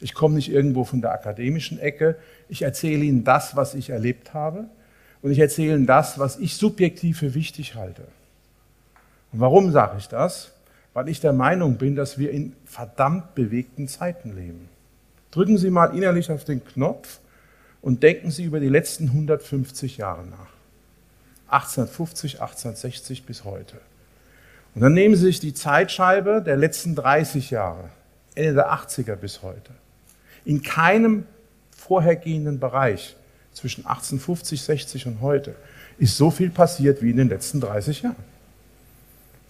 Ich komme nicht irgendwo von der akademischen Ecke. Ich erzähle Ihnen das, was ich erlebt habe. Und ich erzähle Ihnen das, was ich subjektiv für wichtig halte. Und warum sage ich das? Weil ich der Meinung bin, dass wir in verdammt bewegten Zeiten leben. Drücken Sie mal innerlich auf den Knopf und denken Sie über die letzten 150 Jahre nach. 1850, 1860 bis heute. Und dann nehmen Sie sich die Zeitscheibe der letzten 30 Jahre, Ende der 80er bis heute. In keinem vorhergehenden Bereich zwischen 1850, 60 und heute ist so viel passiert wie in den letzten 30 Jahren.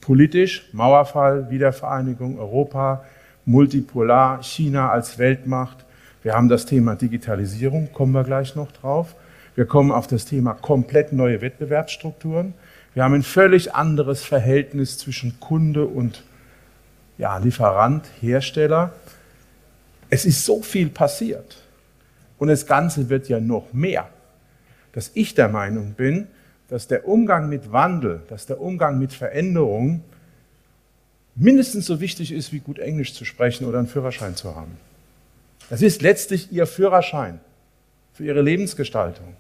Politisch, Mauerfall, Wiedervereinigung, Europa, multipolar, China als Weltmacht. Wir haben das Thema Digitalisierung, kommen wir gleich noch drauf. Wir kommen auf das Thema komplett neue Wettbewerbsstrukturen. Wir haben ein völlig anderes Verhältnis zwischen Kunde und ja, Lieferant, Hersteller. Es ist so viel passiert und das Ganze wird ja noch mehr, dass ich der Meinung bin, dass der Umgang mit Wandel, dass der Umgang mit Veränderung mindestens so wichtig ist, wie gut Englisch zu sprechen oder einen Führerschein zu haben. Das ist letztlich Ihr Führerschein für Ihre Lebensgestaltung.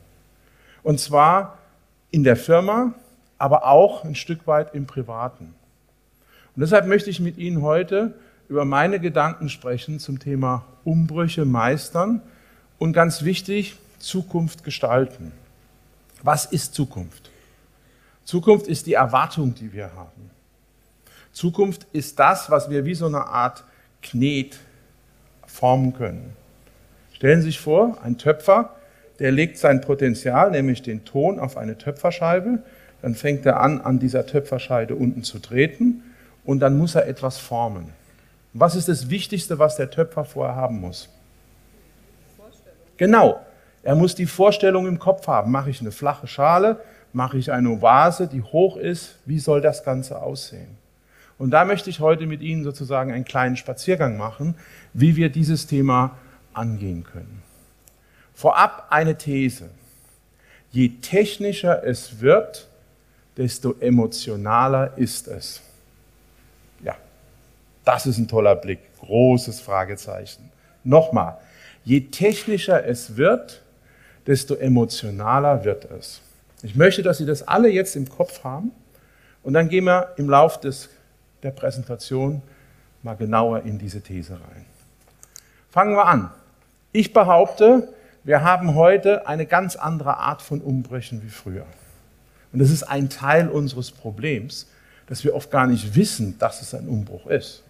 Und zwar in der Firma, aber auch ein Stück weit im Privaten. Und deshalb möchte ich mit Ihnen heute über meine Gedanken sprechen zum Thema Umbrüche meistern und ganz wichtig, Zukunft gestalten. Was ist Zukunft? Zukunft ist die Erwartung, die wir haben. Zukunft ist das, was wir wie so eine Art Knet formen können. Stellen Sie sich vor, ein Töpfer, der legt sein Potenzial, nämlich den Ton, auf eine Töpferscheibe. Dann fängt er an, an dieser Töpferscheibe unten zu treten und dann muss er etwas formen. Was ist das Wichtigste, was der Töpfer vorher haben muss? Genau, er muss die Vorstellung im Kopf haben. Mache ich eine flache Schale? Mache ich eine Vase, die hoch ist? Wie soll das Ganze aussehen? Und da möchte ich heute mit Ihnen sozusagen einen kleinen Spaziergang machen, wie wir dieses Thema angehen können. Vorab eine These. Je technischer es wird, desto emotionaler ist es. Das ist ein toller Blick. Großes Fragezeichen. Nochmal, je technischer es wird, desto emotionaler wird es. Ich möchte, dass Sie das alle jetzt im Kopf haben und dann gehen wir im Lauf des, der Präsentation mal genauer in diese These rein. Fangen wir an. Ich behaupte, wir haben heute eine ganz andere Art von Umbrüchen wie früher. Und das ist ein Teil unseres Problems, dass wir oft gar nicht wissen, dass es ein Umbruch ist.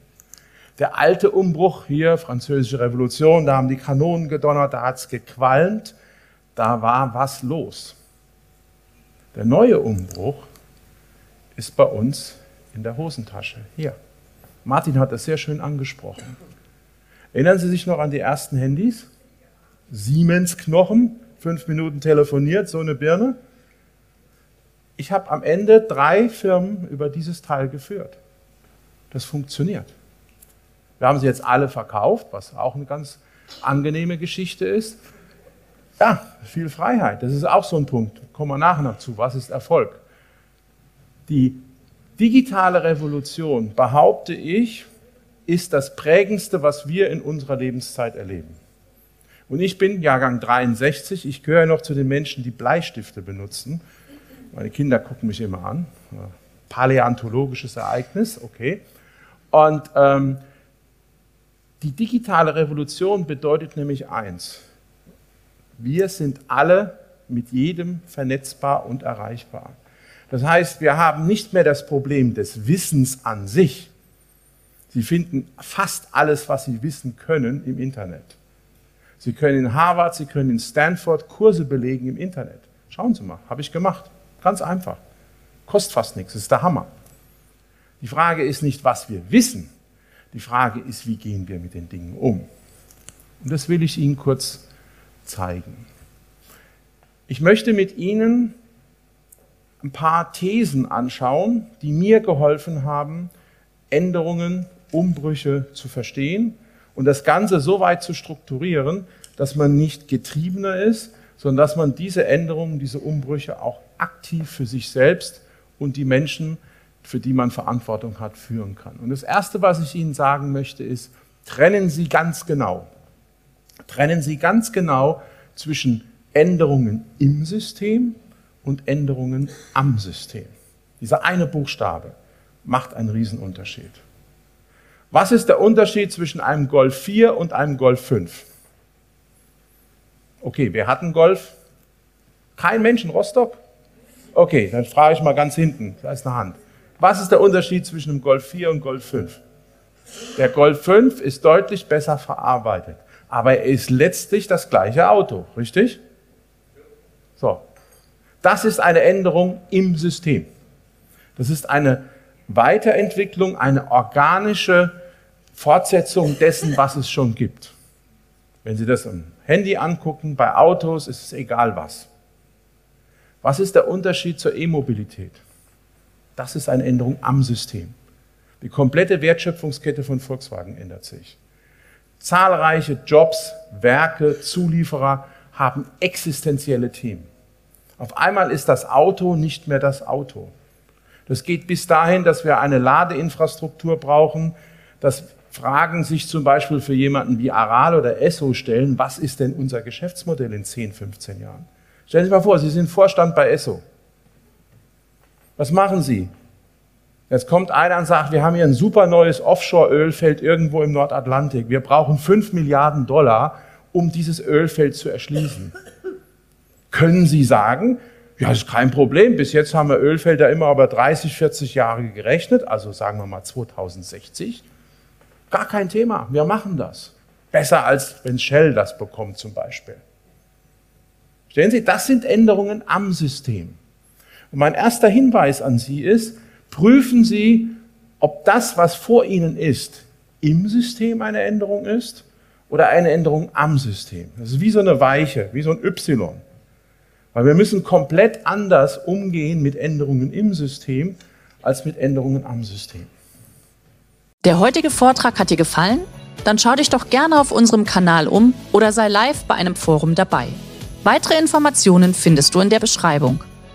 Der alte Umbruch hier, Französische Revolution, da haben die Kanonen gedonnert, da hat es gequalmt, da war was los. Der neue Umbruch ist bei uns in der Hosentasche. Hier. Martin hat das sehr schön angesprochen. Erinnern Sie sich noch an die ersten Handys? Siemens-Knochen, fünf Minuten telefoniert, so eine Birne. Ich habe am Ende drei Firmen über dieses Teil geführt. Das funktioniert. Wir haben sie jetzt alle verkauft, was auch eine ganz angenehme Geschichte ist. Ja, viel Freiheit, das ist auch so ein Punkt. Kommen wir nachher noch zu. Was ist Erfolg? Die digitale Revolution, behaupte ich, ist das prägendste, was wir in unserer Lebenszeit erleben. Und ich bin Jahrgang 63, ich gehöre noch zu den Menschen, die Bleistifte benutzen. Meine Kinder gucken mich immer an. Paläontologisches Ereignis, okay. Und ähm, die digitale Revolution bedeutet nämlich eins. Wir sind alle mit jedem vernetzbar und erreichbar. Das heißt, wir haben nicht mehr das Problem des Wissens an sich. Sie finden fast alles, was Sie wissen können, im Internet. Sie können in Harvard, Sie können in Stanford Kurse belegen im Internet. Schauen Sie mal, habe ich gemacht. Ganz einfach. Kostet fast nichts, ist der Hammer. Die Frage ist nicht, was wir wissen. Die Frage ist, wie gehen wir mit den Dingen um? Und das will ich Ihnen kurz zeigen. Ich möchte mit Ihnen ein paar Thesen anschauen, die mir geholfen haben, Änderungen, Umbrüche zu verstehen und das Ganze so weit zu strukturieren, dass man nicht getriebener ist, sondern dass man diese Änderungen, diese Umbrüche auch aktiv für sich selbst und die Menschen, für die man Verantwortung hat, führen kann. Und das Erste, was ich Ihnen sagen möchte, ist, trennen Sie ganz genau. Trennen Sie ganz genau zwischen Änderungen im System und Änderungen am System. Dieser eine Buchstabe macht einen Riesenunterschied. Was ist der Unterschied zwischen einem Golf 4 und einem Golf 5? Okay, wer hat einen Golf? Kein Mensch in Rostock? Okay, dann frage ich mal ganz hinten, da ist eine Hand. Was ist der Unterschied zwischen einem Golf 4 und Golf 5? Der Golf 5 ist deutlich besser verarbeitet, aber er ist letztlich das gleiche Auto, richtig? So. Das ist eine Änderung im System. Das ist eine Weiterentwicklung, eine organische Fortsetzung dessen, was es schon gibt. Wenn Sie das im Handy angucken, bei Autos ist es egal was. Was ist der Unterschied zur E-Mobilität? Das ist eine Änderung am System. Die komplette Wertschöpfungskette von Volkswagen ändert sich. Zahlreiche Jobs, Werke, Zulieferer haben existenzielle Themen. Auf einmal ist das Auto nicht mehr das Auto. Das geht bis dahin, dass wir eine Ladeinfrastruktur brauchen, dass Fragen sich zum Beispiel für jemanden wie Aral oder Esso stellen, was ist denn unser Geschäftsmodell in 10, 15 Jahren? Stellen Sie sich mal vor, Sie sind Vorstand bei Esso. Was machen Sie? Jetzt kommt einer und sagt, wir haben hier ein super neues Offshore-Ölfeld irgendwo im Nordatlantik. Wir brauchen 5 Milliarden Dollar, um dieses Ölfeld zu erschließen. Können Sie sagen, ja, ist kein Problem. Bis jetzt haben wir Ölfelder immer über 30, 40 Jahre gerechnet, also sagen wir mal 2060. Gar kein Thema. Wir machen das. Besser als wenn Shell das bekommt zum Beispiel. Stellen Sie, das sind Änderungen am System. Und mein erster Hinweis an Sie ist, prüfen Sie, ob das, was vor Ihnen ist, im System eine Änderung ist oder eine Änderung am System. Das ist wie so eine Weiche, wie so ein Y. Weil wir müssen komplett anders umgehen mit Änderungen im System als mit Änderungen am System. Der heutige Vortrag hat dir gefallen? Dann schau dich doch gerne auf unserem Kanal um oder sei live bei einem Forum dabei. Weitere Informationen findest du in der Beschreibung.